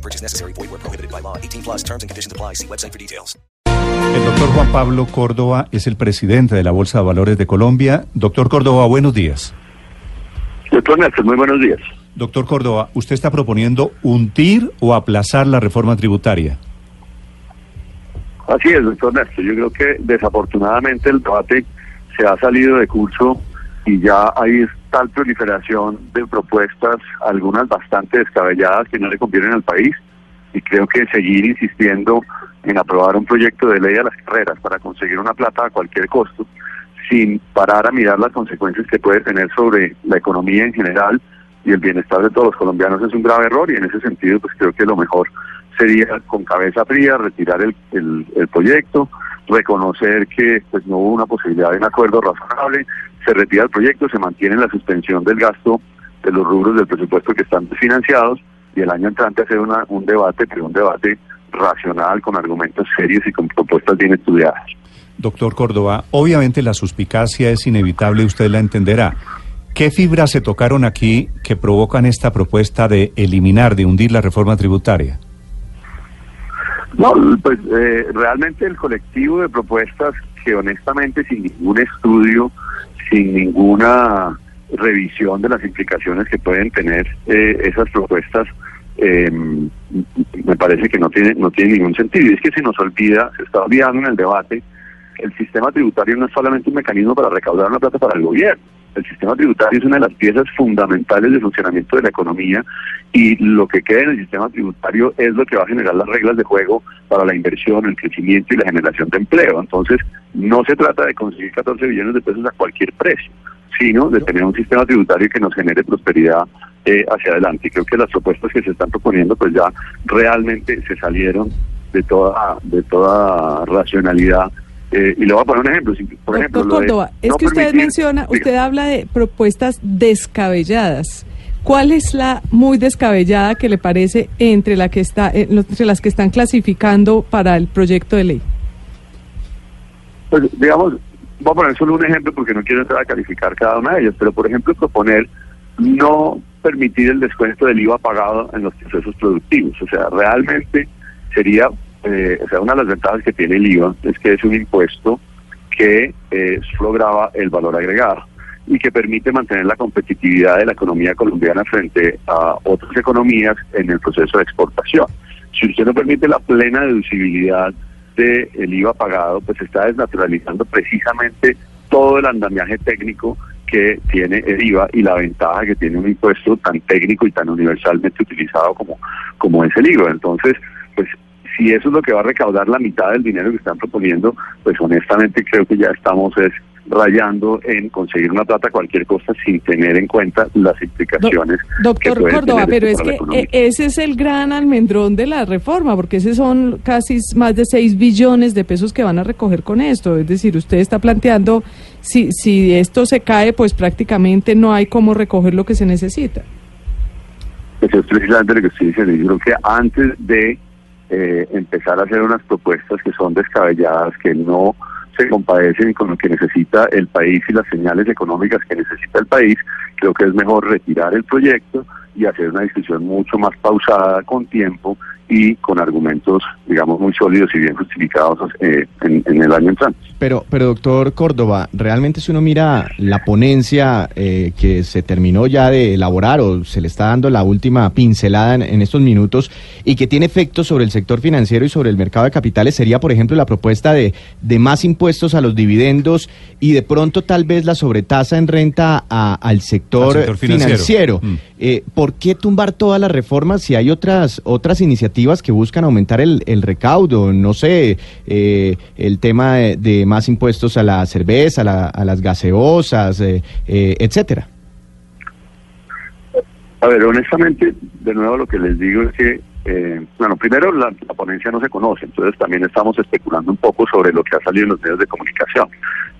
No purchase necessary. Void where prohibited by law. 18 plus terms and conditions apply. See website for details. El doctor Juan Pablo Córdoba es el presidente de la Bolsa de Valores de Colombia. Doctor Córdoba, buenos días. Doctor Néstor, muy buenos días. Doctor Córdoba, ¿usted está proponiendo hundir o aplazar la reforma tributaria? Así es, doctor Néstor. Yo creo que desafortunadamente el debate se ha salido de curso y ya hay tal proliferación de propuestas, algunas bastante descabelladas que no le convienen al país y creo que seguir insistiendo en aprobar un proyecto de ley a las carreras para conseguir una plata a cualquier costo, sin parar a mirar las consecuencias que puede tener sobre la economía en general y el bienestar de todos los colombianos es un grave error y en ese sentido pues creo que lo mejor sería con cabeza fría retirar el, el, el proyecto, reconocer que pues no hubo una posibilidad de un acuerdo razonable, se retira el proyecto, se mantiene la suspensión del gasto de los rubros del presupuesto que están financiados y el año entrante hacer una, un debate, pero un debate racional, con argumentos serios y con propuestas bien estudiadas. Doctor Córdoba, obviamente la suspicacia es inevitable, usted la entenderá. ¿Qué fibras se tocaron aquí que provocan esta propuesta de eliminar, de hundir la reforma tributaria? No, pues eh, realmente el colectivo de propuestas que honestamente sin ningún estudio, sin ninguna revisión de las implicaciones que pueden tener eh, esas propuestas, eh, me parece que no tiene, no tiene ningún sentido. Y es que se nos olvida, se está olvidando en el debate, el sistema tributario no es solamente un mecanismo para recaudar una plata para el gobierno. El sistema tributario es una de las piezas fundamentales de funcionamiento de la economía y lo que queda en el sistema tributario es lo que va a generar las reglas de juego para la inversión, el crecimiento y la generación de empleo. Entonces, no se trata de conseguir 14 billones de pesos a cualquier precio, sino de tener un sistema tributario que nos genere prosperidad eh, hacia adelante. Y creo que las propuestas que se están proponiendo pues ya realmente se salieron de toda, de toda racionalidad eh, y le voy a poner un ejemplo. Por ejemplo, Doctor Córdoba, es no que usted permitir- menciona, Diga. usted habla de propuestas descabelladas. ¿Cuál es la muy descabellada que le parece entre la que está eh, entre las que están clasificando para el proyecto de ley? Pues, digamos, voy a poner solo un ejemplo porque no quiero entrar a calificar cada una de ellas, pero por ejemplo proponer no permitir el descuento del IVA pagado en los procesos productivos. O sea, realmente sería, eh, o sea, una de las ventajas que tiene el IVA es que es un impuesto que eh, el valor agregado y que permite mantener la competitividad de la economía colombiana frente a otras economías en el proceso de exportación. Si usted no permite la plena deducibilidad del IVA pagado, pues está desnaturalizando precisamente todo el andamiaje técnico que tiene el IVA y la ventaja que tiene un impuesto tan técnico y tan universalmente utilizado como, como es el IVA. Entonces, pues si eso es lo que va a recaudar la mitad del dinero que están proponiendo, pues honestamente creo que ya estamos es rayando en conseguir una plata a cualquier costa sin tener en cuenta las implicaciones. que Doctor puede Córdoba, tener pero esto es para que eh, ese es el gran almendrón de la reforma, porque ese son casi más de 6 billones de pesos que van a recoger con esto. Es decir, usted está planteando, si, si esto se cae, pues prácticamente no hay cómo recoger lo que se necesita. Pues es precisamente lo que estoy diciendo. Yo creo que antes de eh, empezar a hacer unas propuestas que son descabelladas, que no se compadecen con lo que necesita el país y las señales económicas que necesita el país, creo que es mejor retirar el proyecto y hacer una discusión mucho más pausada, con tiempo y con argumentos, digamos, muy sólidos y bien justificados eh, en, en el año entrante. Pero, pero doctor Córdoba, realmente si uno mira la ponencia eh, que se terminó ya de elaborar o se le está dando la última pincelada en, en estos minutos y que tiene efectos sobre el sector financiero y sobre el mercado de capitales, sería, por ejemplo, la propuesta de, de más impuestos a los dividendos y de pronto tal vez la sobretasa en renta a- al sector, Al sector financiero. financiero. Mm. Eh, ¿Por qué tumbar todas las reformas si hay otras otras iniciativas que buscan aumentar el, el recaudo? No sé, eh, el tema de, más impuestos a la cerveza, a, la- a las gaseosas, eh, eh, etcétera. A ver, honestamente, de nuevo lo que les digo es que eh, bueno, primero la, la, ponencia no se conoce, entonces también estamos especulando un poco sobre lo que ha salido en los medios de comunicación.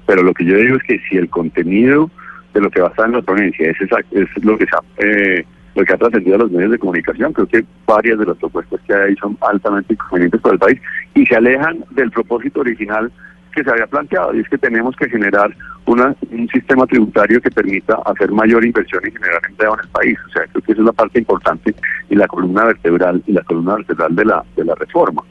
Pero lo que yo digo es que si el contenido de lo que va a estar en la ponencia es, esa, es lo que se ha, eh, lo que ha trascendido a los medios de comunicación, creo que varias de las propuestas que hay son altamente inconvenientes para el país y se alejan del propósito original que se había planteado, y es que tenemos que generar una, un sistema tributario que permita hacer mayor inversión y generar empleo en el país. O sea, creo que esa es la parte importante y la columna vertebral y la columna vertebral de la, de la reforma.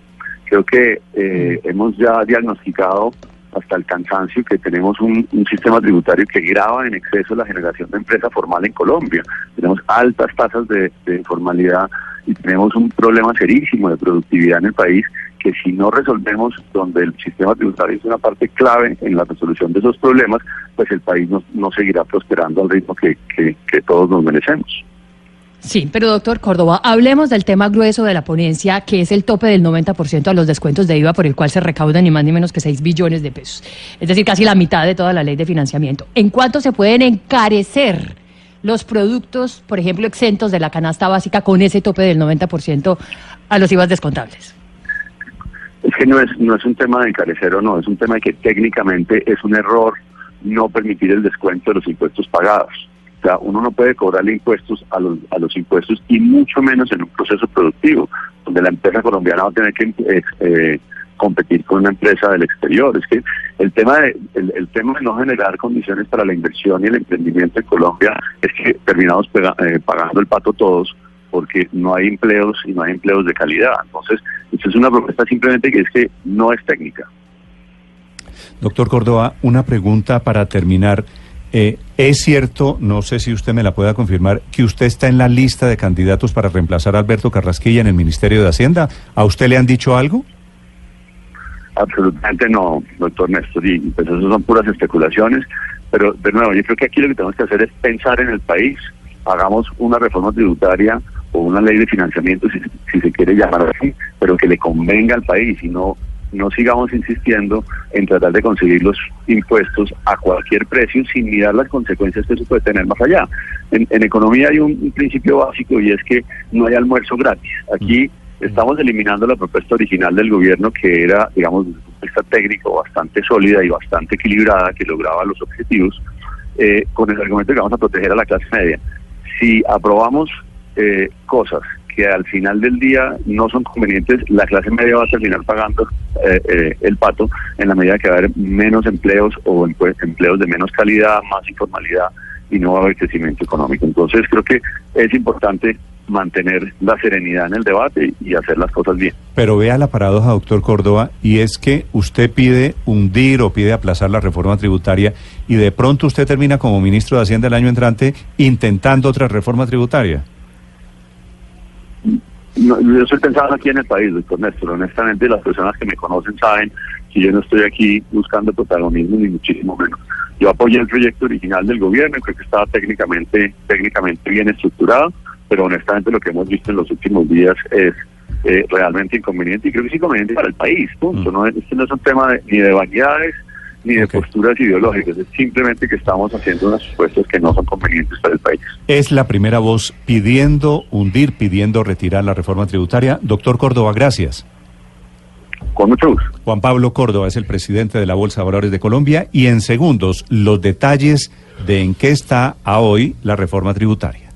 Creo que eh, hemos ya diagnosticado hasta el cansancio que tenemos un, sistema tributario que grava en exceso la generación de empresa formal en Colombia. Tenemos altas tasas de, de informalidad y tenemos un problema serísimo de productividad en el país que si no resolvemos donde el sistema tributario es una parte clave en la resolución de esos problemas, pues el país no, no seguirá prosperando al ritmo que, que, que todos nos merecemos. Sí, pero doctor Córdoba, hablemos del tema grueso de la ponencia, que es el tope del 90% a los descuentos de IVA por el cual se recaudan ni más ni menos que 6 billones de pesos. Es decir, casi la mitad de toda la ley de financiamiento. ¿En cuánto se pueden encarecer los productos, por ejemplo, exentos de la canasta básica con ese tope del 90% a los IVA descontables? Es que no es, no es un tema de encarecer o no, es un tema de que técnicamente es un error no permitir el descuento de los impuestos pagados. O sea, uno no puede cobrarle impuestos a los, a los impuestos y mucho menos en un proceso productivo, donde la empresa colombiana va a tener que eh, eh, competir con una empresa del exterior. Es que el tema de el, tema de no generar condiciones para la inversión y el emprendimiento en Colombia es que terminamos eh, pagando el pato todos porque no hay empleos y no hay empleos de calidad. Entonces, esto es una propuesta simplemente que es que no es técnica. Doctor Córdoba, una pregunta para terminar. Eh, ¿Es cierto, no sé si usted me la pueda confirmar, que usted está en la lista de candidatos para reemplazar a Alberto Carrasquilla en el Ministerio de Hacienda? ¿A usted le han dicho algo? Absolutamente no, doctor Néstor, y pues eso son puras especulaciones, pero de nuevo, yo creo que aquí lo que tenemos que hacer es pensar en el país, hagamos una reforma tributaria o una ley de financiamiento, si, si se quiere llamar así, pero que le convenga al país y no no sigamos insistiendo en tratar de conseguir los impuestos a cualquier precio sin mirar las consecuencias que eso puede tener más allá. En, en economía hay un, un, principio básico y es que no hay almuerzo gratis. Aquí estamos eliminando la propuesta original del gobierno que era, digamos, desde un punto técnico bastante sólida y bastante equilibrada, que lograba los objetivos, eh, con el argumento de que vamos a proteger a la clase media. Si aprobamos eh, cosas que al final del día no son convenientes, la clase media va a terminar pagando eh, eh, el pato en la medida que va a haber menos empleos o empleos de menos calidad, más informalidad y no va a haber crecimiento económico. Entonces creo que es importante mantener la serenidad en el debate y hacer las cosas bien. Pero vea la paradoja, doctor Córdoba, y es que usted pide hundir o pide aplazar la reforma tributaria y de pronto usted termina como ministro de Hacienda el año entrante intentando otra reforma tributaria. No, yo estoy pensando aquí en el país, doctor Néstor. Honestamente, las personas que me conocen saben que yo no estoy aquí buscando protagonismo, ni muchísimo menos. Yo apoyé el proyecto original del gobierno, creo que estaba técnicamente, técnicamente bien estructurado, pero honestamente lo que hemos visto en los últimos días es eh, realmente inconveniente y creo que es inconveniente para el país, punto. Mm. No, este no es un tema de, ni de vanidades ni de okay. posturas ideológicas, es simplemente que estamos haciendo unas propuestas que no son convenientes para el país. Es la primera voz pidiendo hundir, pidiendo retirar la reforma tributaria. Doctor Córdoba, gracias. Con mucho gusto. Juan Pablo Córdoba es el presidente de la Bolsa de Valores de Colombia y en segundos los detalles de en qué está a hoy la reforma tributaria.